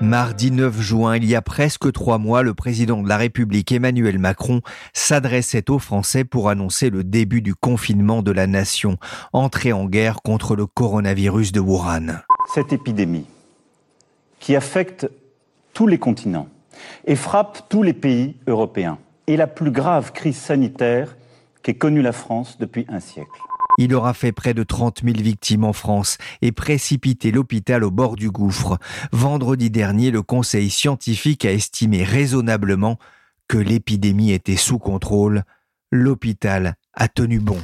Mardi 9 juin, il y a presque trois mois, le président de la République Emmanuel Macron s'adressait aux Français pour annoncer le début du confinement de la nation, entrée en guerre contre le coronavirus de Wuhan. Cette épidémie qui affecte tous les continents et frappe tous les pays européens est la plus grave crise sanitaire qu'ait connue la France depuis un siècle. Il aura fait près de 30 000 victimes en France et précipité l'hôpital au bord du gouffre. Vendredi dernier, le conseil scientifique a estimé raisonnablement que l'épidémie était sous contrôle. L'hôpital a tenu bon.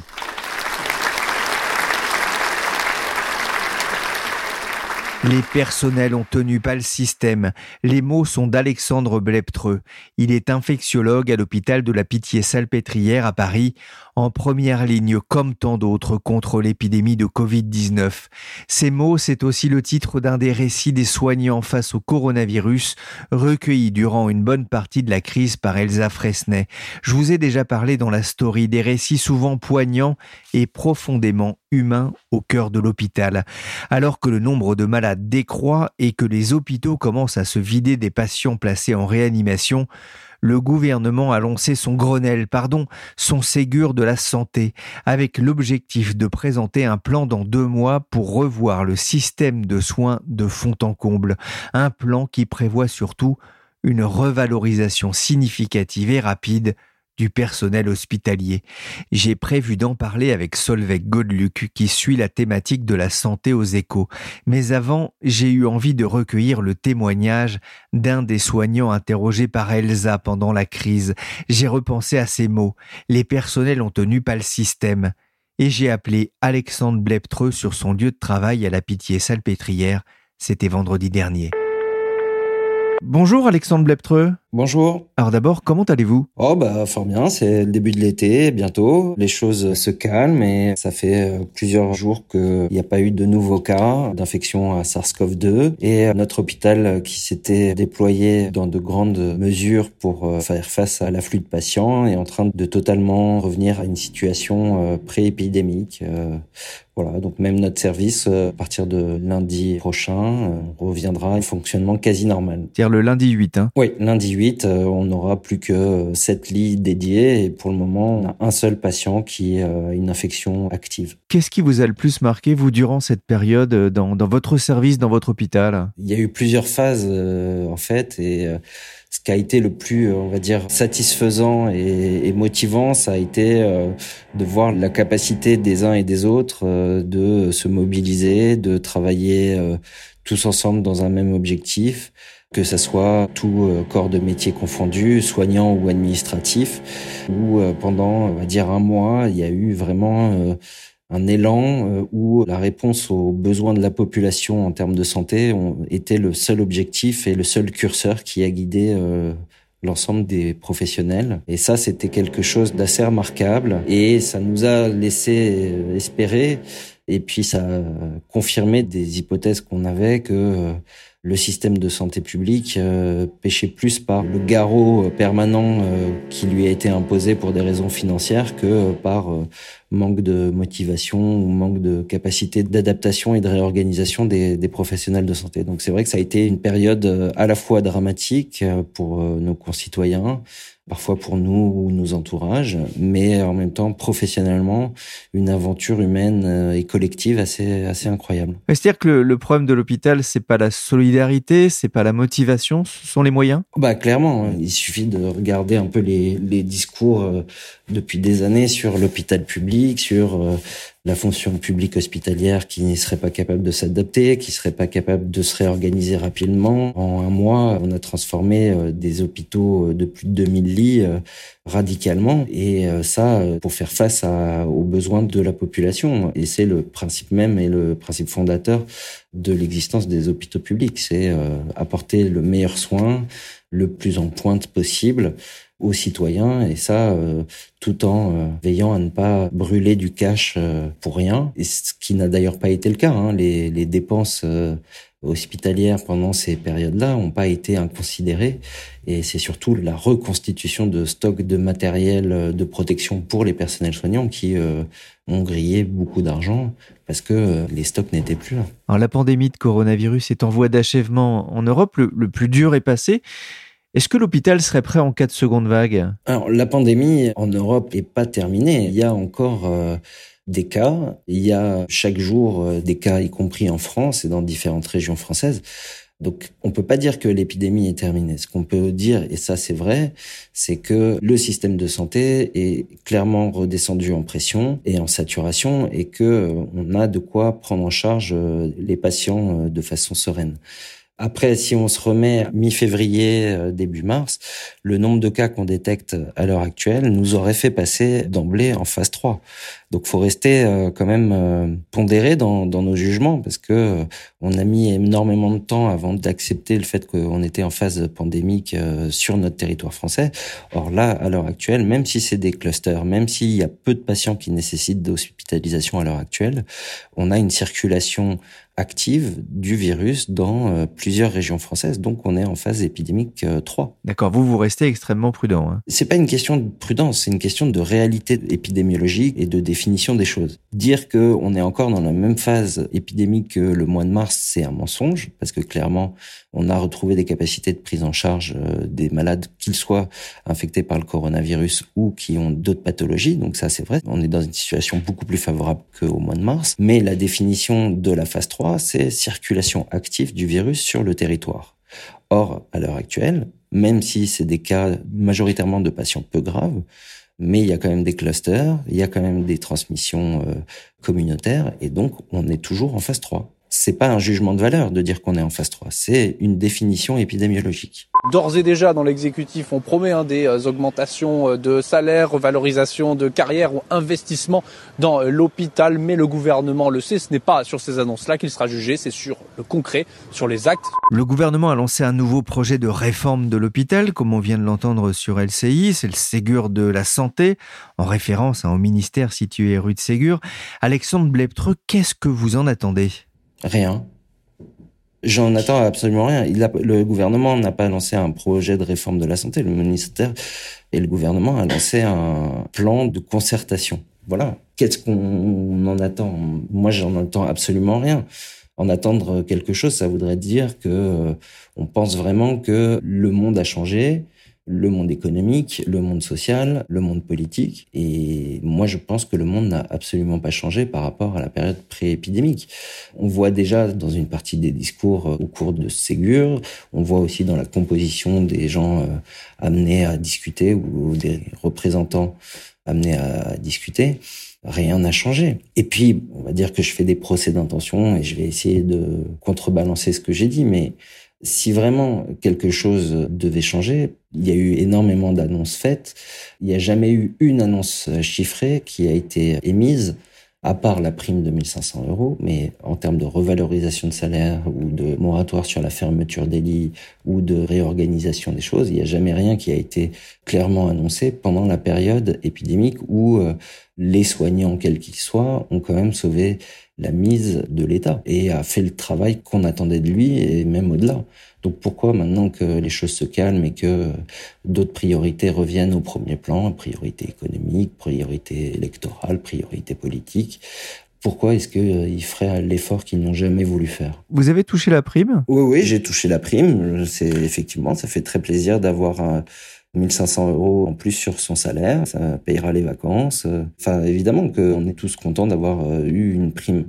Les personnels ont tenu pas le système. Les mots sont d'Alexandre Bleptreux. Il est infectiologue à l'hôpital de la Pitié-Salpêtrière à Paris, en première ligne comme tant d'autres contre l'épidémie de Covid-19. Ces mots, c'est aussi le titre d'un des récits des soignants face au coronavirus, recueillis durant une bonne partie de la crise par Elsa Fresnay. Je vous ai déjà parlé dans la story des récits souvent poignants et profondément humains au cœur de l'hôpital. Alors que le nombre de malades décroît et que les hôpitaux commencent à se vider des patients placés en réanimation, le gouvernement a lancé son Grenelle, pardon, son Ségur de la santé, avec l'objectif de présenter un plan dans deux mois pour revoir le système de soins de fond en comble. Un plan qui prévoit surtout une revalorisation significative et rapide du personnel hospitalier. J'ai prévu d'en parler avec Solveig Godluc qui suit la thématique de la santé aux échos. Mais avant, j'ai eu envie de recueillir le témoignage d'un des soignants interrogés par Elsa pendant la crise. J'ai repensé à ces mots. Les personnels ont tenu pas le système. Et j'ai appelé Alexandre Bleptreux sur son lieu de travail à la Pitié-Salpêtrière. C'était vendredi dernier. Bonjour Alexandre Bleptreux. Bonjour. Alors d'abord, comment allez-vous? Oh bah fort bien, c'est le début de l'été, bientôt. Les choses se calment et ça fait euh, plusieurs jours qu'il n'y a pas eu de nouveaux cas d'infection à SARS-CoV-2 et notre hôpital qui s'était déployé dans de grandes mesures pour euh, faire face à l'afflux de patients est en train de totalement revenir à une situation euh, pré-épidémique. Voilà, donc même notre service, à partir de lundi prochain, reviendra à un fonctionnement quasi normal. C'est-à-dire le lundi 8, hein? Oui, lundi 8 euh, on n'aura plus que 7 lits dédiés et pour le moment, on a un seul patient qui a une infection active. Qu'est-ce qui vous a le plus marqué, vous, durant cette période, euh, dans, votre service, dans votre hôpital? Il y a eu plusieurs phases, euh, en fait, et ce qui a été le plus, on va dire, satisfaisant et, motivant, ça a été de voir la capacité des uns et des autres de se mobiliser, de travailler tous ensemble dans un même objectif que ce soit tout euh, corps de métier confondu, soignant ou administratif, où euh, pendant, on va dire, un mois, il y a eu vraiment euh, un élan où la réponse aux besoins de la population en termes de santé était le seul objectif et le seul curseur qui a guidé l'ensemble des professionnels. Et ça, c'était quelque chose d'assez remarquable et ça nous a laissé espérer et puis ça a confirmé des hypothèses qu'on avait que le système de santé publique euh, pêchait plus par le garrot permanent euh, qui lui a été imposé pour des raisons financières que par euh, manque de motivation ou manque de capacité d'adaptation et de réorganisation des, des, professionnels de santé. Donc c'est vrai que ça a été une période à la fois dramatique pour nos concitoyens, parfois pour nous ou nos entourages, mais en même temps professionnellement une aventure humaine euh, et collective assez assez incroyable. C'est-à-dire que le, problème de l'hôpital, c'est pas la solidarité, c'est pas la motivation, ce sont les moyens? Bah clairement, il suffit de regarder un peu les, les discours euh, depuis des années sur l'hôpital public, sur euh, la fonction publique hospitalière qui ne serait pas capable de s'adapter, qui serait pas capable de se réorganiser rapidement. En un mois, on a transformé euh, des hôpitaux de plus de 2000 lits euh, radicalement et ça pour faire face aux besoins de la population. Et c'est le principe même et le principe fondateur de l'existence des hôpitaux publics. C'est apporter le meilleur soin, le plus en pointe possible aux citoyens et ça euh, tout en euh, veillant à ne pas brûler du cash euh, pour rien et ce qui n'a d'ailleurs pas été le cas hein. les, dépenses hospitalières pendant ces périodes-là n'ont pas été inconsidérées et c'est surtout la reconstitution de stocks de matériel de protection pour les personnels soignants qui ont grillé beaucoup d'argent parce que les stocks n'étaient plus là. Alors la pandémie de coronavirus est en voie d'achèvement en Europe, le plus dur est passé. Est-ce que l'hôpital serait prêt en cas de seconde vague Alors, la pandémie en Europe n'est pas terminée. Il y a encore euh, des cas. Il y a chaque jour euh, des cas, y compris en France et dans différentes régions françaises. Donc, on peut pas dire que l'épidémie est terminée. Ce qu'on peut dire, et ça c'est vrai, c'est que le système de santé est clairement redescendu en pression et en saturation, et que euh, on a de quoi prendre en charge les patients de façon sereine. Après, si on se remet mi-février, euh, début mars, le nombre de cas qu'on détecte à l'heure actuelle nous aurait fait passer d'emblée en phase 3. Donc, faut rester euh, quand même euh, pondéré dans, dans, nos jugements parce que on a mis énormément de temps avant d'accepter le fait qu'on était en phase pandémique sur notre territoire français. Or là, à l'heure actuelle, même si c'est des clusters, même s'il y a peu de patients qui nécessitent d'hospitalisation à l'heure actuelle, on a une circulation active du virus dans euh, plusieurs régions françaises. Donc, on est en phase épidémique 3. Euh, D'accord. Vous, vous restez extrêmement prudent. Hein. C'est pas une question de prudence, c'est une question de réalité épidémiologique et de définition des choses. Dire que on est encore dans la même phase épidémique que le mois de mars, c'est un mensonge parce que clairement, on a retrouvé des capacités de prise en charge euh, des malades, qu'ils soient infectés par le coronavirus ou qui ont d'autres pathologies. Donc ça, c'est vrai. On est dans une situation beaucoup plus favorable qu'au mois de mars. Mais la définition de la phase 3, c'est circulation active du virus sur le territoire. Or, à l'heure actuelle, même si c'est des cas majoritairement de patients peu graves, mais il y a quand même des clusters, il y a quand même des transmissions euh, communautaires, et donc on est toujours en phase 3 c'est pas un jugement de valeur de dire qu'on est en phase 3, c'est une définition épidémiologique. D'ores et déjà, dans l'exécutif, on promet hein, des euh, augmentations euh, de salaire, revalorisation de carrière ou investissement dans euh, l'hôpital, mais le gouvernement le sait, ce n'est pas sur ces annonces-là qu'il sera jugé, c'est sur le concret, sur les actes. Le gouvernement a lancé un nouveau projet de réforme de l'hôpital, comme on vient de l'entendre sur LCI, c'est le Ségur de la santé, en référence hein, au ministère situé rue de Ségur. Alexandre Bleptreux, qu'est-ce que vous en attendez? Rien. J'en attends absolument rien. Le gouvernement n'a pas lancé un projet de réforme de la santé. Le ministère et le gouvernement a lancé un plan de concertation. Voilà. Qu'est-ce qu'on en attend? Moi, j'en attends absolument rien. En attendre quelque chose, ça voudrait dire que euh, on pense vraiment que le monde a changé, le monde économique, le monde social, le monde politique. Et moi, je pense que le monde n'a absolument pas changé par rapport à la période pré-épidémique. On voit déjà dans une partie des discours euh, au cours de Ségur, on voit aussi dans la composition des gens euh, amenés à discuter ou des représentants amenés à discuter rien n'a changé. Et puis, on va dire que je fais des procès d'intention et je vais essayer de contrebalancer ce que j'ai dit, mais si vraiment quelque chose devait changer, il y a eu énormément d'annonces faites. Il n'y a jamais eu une annonce chiffrée qui a été émise, à part la prime de 1500 euros. Mais en termes de revalorisation de salaire ou de moratoire sur la fermeture des lits ou de réorganisation des choses, il n'y a jamais rien qui a été clairement annoncé pendant la période épidémique où euh, les soignants, quels qu'ils soient, ont quand même sauvé la mise de l'État et a fait le travail qu'on attendait de lui et même au-delà. Donc pourquoi maintenant que les choses se calment et que d'autres priorités reviennent au premier plan, priorité économique, priorité électorale, priorité politique, pourquoi est-ce qu'ils euh, feraient l'effort qu'ils n'ont jamais voulu faire? Vous avez touché la prime? Oui, oui, j'ai touché la prime. C'est effectivement, ça fait très plaisir d'avoir un, 1500 euros en plus sur son salaire, ça payera les vacances. Enfin, évidemment qu'on est tous contents d'avoir euh, eu une prime,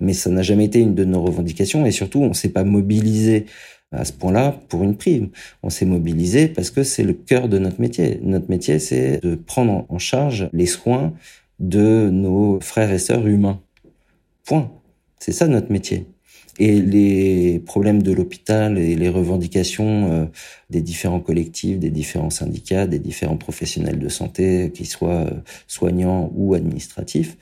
mais ça n'a jamais été une de nos revendications et surtout, on s'est pas mobilisé à ce point-là pour une prime. On s'est mobilisé parce que c'est le cœur de notre métier. Notre métier, c'est de prendre en charge les soins de nos frères et sœurs humains. Point. C'est ça notre métier. Et les problèmes de l'hôpital et les revendications euh, des différents collectifs, des différents syndicats, des différents professionnels de santé, qu'ils soient euh, soignants ou administratifs,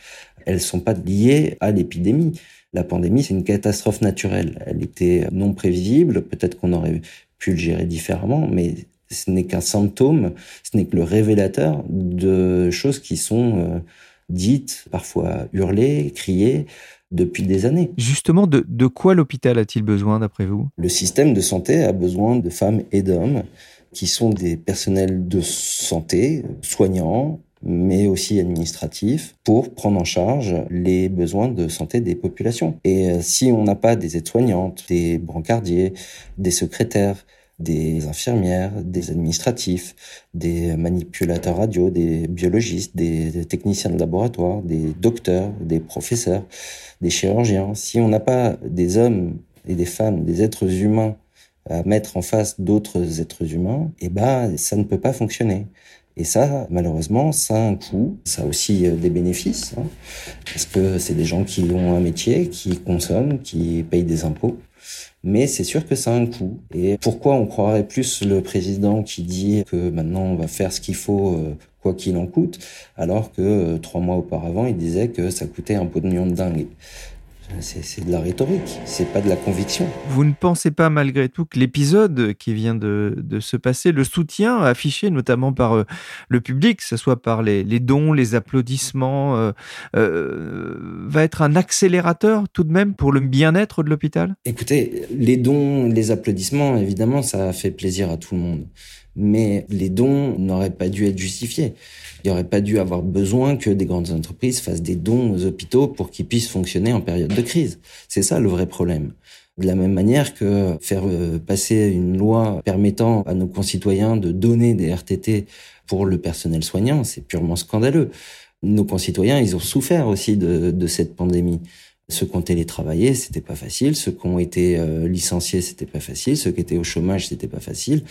elles sont pas liées à l'épidémie. La pandémie, c'est une catastrophe naturelle. Elle était non prévisible. Peut-être qu'on aurait pu le gérer différemment, mais ce n'est qu'un symptôme, ce n'est que le révélateur de choses qui sont euh, dites, parfois hurlées, criées, depuis des années. Justement, de, de quoi l'hôpital a-t-il besoin d'après vous? Le système de santé a besoin de femmes et d'hommes qui sont des personnels de santé, soignants, mais aussi administratifs, pour prendre en charge les besoins de santé des populations. Et euh, si on n'a pas des aides-soignantes, des brancardiers, des secrétaires, des infirmières, des administratifs, des manipulateurs radio, des biologistes, des techniciens de laboratoire, des docteurs, des professeurs, des chirurgiens. Si on n'a pas des hommes et des femmes, des êtres humains à mettre en face d'autres êtres humains, eh ben, ça ne peut pas fonctionner. Et ça, malheureusement, ça a un coût. Ça a aussi euh, des bénéfices, hein, parce que c'est des gens qui ont un métier, qui consomment, qui payent des impôts mais c'est sûr que ça a un coût. Et pourquoi on croirait plus le président qui dit que maintenant on va faire ce qu'il faut euh, quoi qu'il en coûte, alors que euh, trois mois auparavant il disait que ça coûtait un pot de million de dingue. C'est de la rhétorique, c'est pas de la conviction. Vous ne pensez pas malgré tout que l'épisode qui vient de, de, se passer, le soutien affiché notamment par euh, le public, que ce soit par les, les dons, les applaudissements, euh, euh, va être un accélérateur tout de même pour le bien-être de l'hôpital? Écoutez, les dons, les applaudissements, évidemment, ça fait plaisir à tout le monde. Mais les dons n'auraient pas dû être justifiés. Il n'y aurait pas dû avoir besoin que des grandes entreprises fassent des dons aux hôpitaux pour qu'ils puissent fonctionner en période de crise. C'est ça le vrai problème. De la même manière que faire euh, passer une loi permettant à nos concitoyens de donner des RTT pour le personnel soignant, c'est purement scandaleux. Nos concitoyens, ils ont souffert aussi de, de cette pandémie. Ceux qui ont télétravaillé, c'était pas facile. Ceux qui ont été euh, licenciés, c'était pas facile. Ceux qui étaient au chômage, c'était pas facile.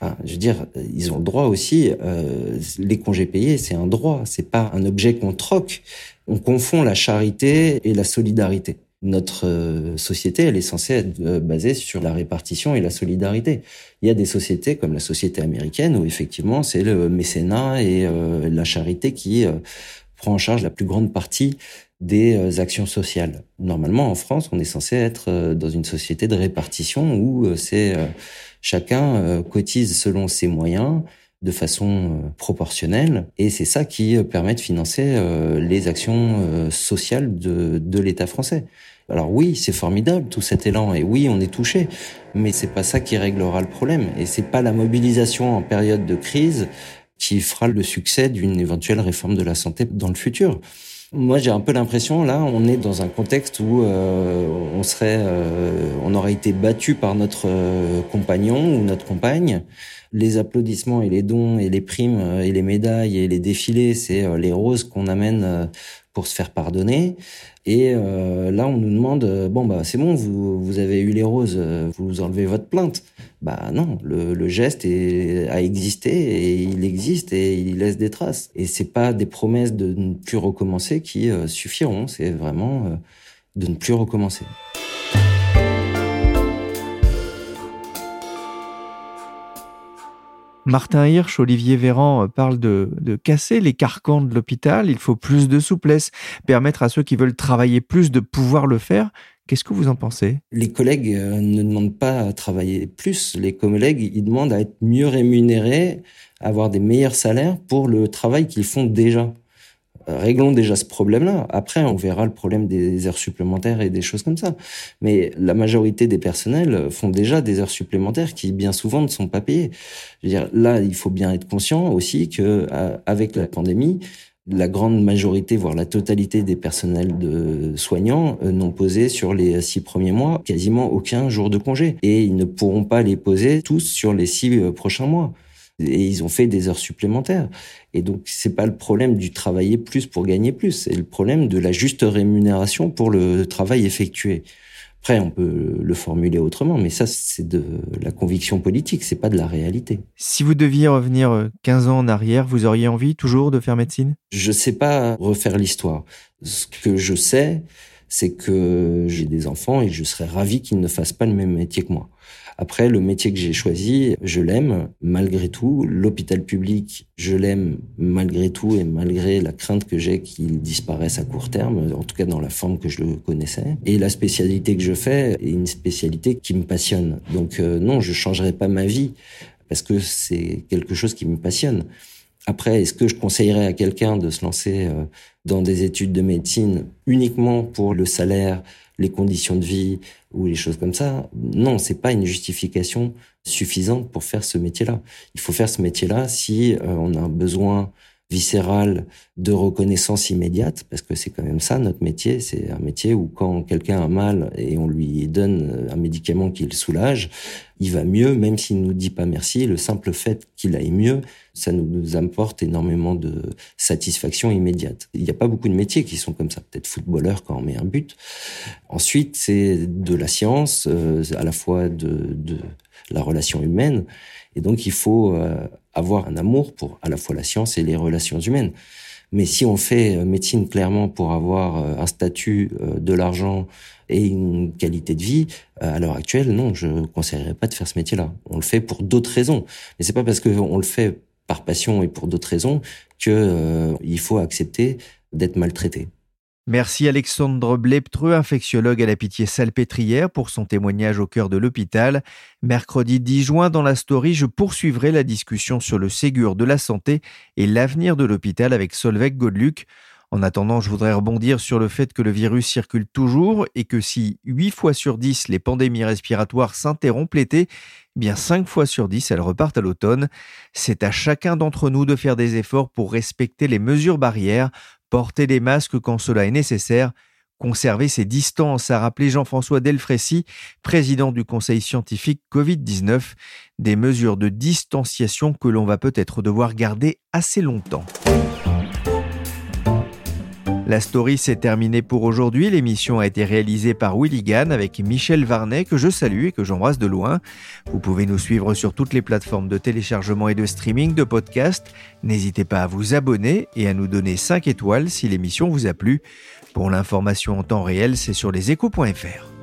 Enfin, je veux dire, ils ont le droit aussi. Euh, les congés payés, c'est un droit. C'est pas un objet qu'on troque. On confond la charité et la solidarité. Notre euh, société, elle est censée être basée sur la répartition et la solidarité. Il y a des sociétés comme la société américaine où effectivement c'est le mécénat et la charité qui prend en charge la plus grande partie des euh, actions sociales. Normalement, en France, on est censé être euh, dans une société de répartition où euh, c'est chacun cotise selon ses moyens de façon proportionnelle et c'est ça qui permet de financer les actions sociales de, de l'État français. Alors oui, c'est formidable tout cet élan et oui, on est touché, mais c'est pas ça qui réglera le problème et c'est pas la mobilisation en période de crise qui fera le succès d'une éventuelle réforme de la santé dans le futur. Moi, j'ai un peu l'impression, là, on est dans un contexte où euh, on serait, euh, on aurait été battu par notre euh, compagnon ou notre compagne. Les applaudissements et les dons et les primes et les médailles et les défilés, c'est les roses qu'on amène pour se faire pardonner. Et euh, là, on nous demande euh, bon bah c'est bon, vous vous avez eu les roses, euh, vous enlevez votre plainte. Bah non, le, le geste est, a existé et il existe et il laisse des traces. Et c'est pas des promesses de ne plus recommencer qui suffiront. C'est vraiment de ne plus recommencer. Martin Hirsch, Olivier Véran euh, parlent de, casser les carcans de l'hôpital. Il faut plus de souplesse, permettre à ceux qui veulent travailler plus de pouvoir le faire. Qu'est-ce que vous en pensez? Les collègues euh, ne demandent pas à travailler plus. Les collègues, ils demandent à être mieux rémunérés, à avoir des meilleurs salaires pour le travail qu'ils font déjà. Euh, réglons déjà ce problème-là. Après, on verra le problème des heures supplémentaires et des choses comme ça. Mais la majorité des personnels font déjà des heures supplémentaires qui, bien souvent, ne sont pas payées. Je veux dire, là, il faut bien être conscient aussi que, euh, avec la pandémie, la grande majorité, voire la totalité des personnels de soignants euh, n'ont posé sur les six premiers mois quasiment aucun jour de congé. Et ils ne pourront pas les poser tous sur les six prochains mois et ils ont fait des heures supplémentaires. Et donc c'est pas le problème du travailler plus pour gagner plus, c'est le problème de la juste rémunération pour le travail effectué. Après, on peut le formuler autrement, mais ça, c'est de la conviction politique, c'est pas de la réalité. Si vous deviez revenir 15 ans en arrière, vous auriez envie toujours de faire médecine? Je sais pas refaire l'histoire. Ce que je sais, c'est que j'ai des enfants et je serais ravi qu'ils ne fassent pas le même métier que moi. Après, le métier que j'ai choisi, je l'aime malgré tout. L'hôpital public, je l'aime malgré tout et malgré la crainte que j'ai qu'il disparaisse à court terme, en tout cas dans la forme que je le connaissais. Et la spécialité que je fais est une spécialité qui me passionne. Donc euh, non, je changerai pas ma vie parce que c'est quelque chose qui me passionne. Après, est-ce que je conseillerais à quelqu'un de se lancer euh, dans des études de médecine uniquement pour le salaire, les conditions de vie ou les choses comme ça? Non, c'est pas une justification suffisante pour faire ce métier-là. Il faut faire ce métier-là si euh, on a besoin viscéral de reconnaissance immédiate, parce que c'est quand même ça notre métier. C'est un métier où quand quelqu'un a mal et on lui donne un médicament qui le soulage, il va mieux, même s'il nous dit pas merci. Le simple fait qu'il aille mieux, ça nous, apporte énormément de satisfaction immédiate. Il n'y a pas beaucoup de métiers qui sont comme ça. Peut-être footballeur quand on met un but. Ensuite, c'est de la science, euh, à la fois de, de la relation humaine. Et donc, il faut euh, avoir un amour pour à la fois la science et les relations humaines. Mais si on fait euh, médecine clairement pour avoir euh, un statut, de l'argent et une qualité de vie, à l'heure actuelle, non, je ne conseillerais pas de faire ce métier-là. On le fait pour d'autres raisons. Mais c'est pas parce qu'on le fait par passion et pour d'autres raisons que il faut accepter d'être maltraité. Merci Alexandre Bleptreux, infectiologue à la Pitié Salpêtrière, pour son témoignage au cœur de l'hôpital. Mercredi 10 juin, dans la story, je poursuivrai la discussion sur le Ségur de la santé et l'avenir de l'hôpital avec Solveig Godluc. En attendant, je voudrais rebondir sur le fait que le virus circule toujours et que si 8 fois sur 10 les pandémies respiratoires s'interrompent l'été, eh bien 5 fois sur 10 elles repartent à l'automne. C'est à chacun d'entre nous de faire des efforts pour respecter les mesures barrières porter des masques quand cela est nécessaire, conserver ses distances, a rappelé Jean-François Delfrécy, président du Conseil scientifique Covid-19, des mesures de distanciation que l'on va peut-être devoir garder assez longtemps. La story s'est terminée pour aujourd'hui. L'émission a été réalisée par Willy Gann avec Michel Varnet, que je salue et que j'embrasse de loin. Vous pouvez nous suivre sur toutes les plateformes de téléchargement et de streaming de podcasts. N'hésitez pas à vous abonner et à nous donner 5 étoiles si l'émission vous a plu. Pour l'information en temps réel, c'est sur leséchos.fr.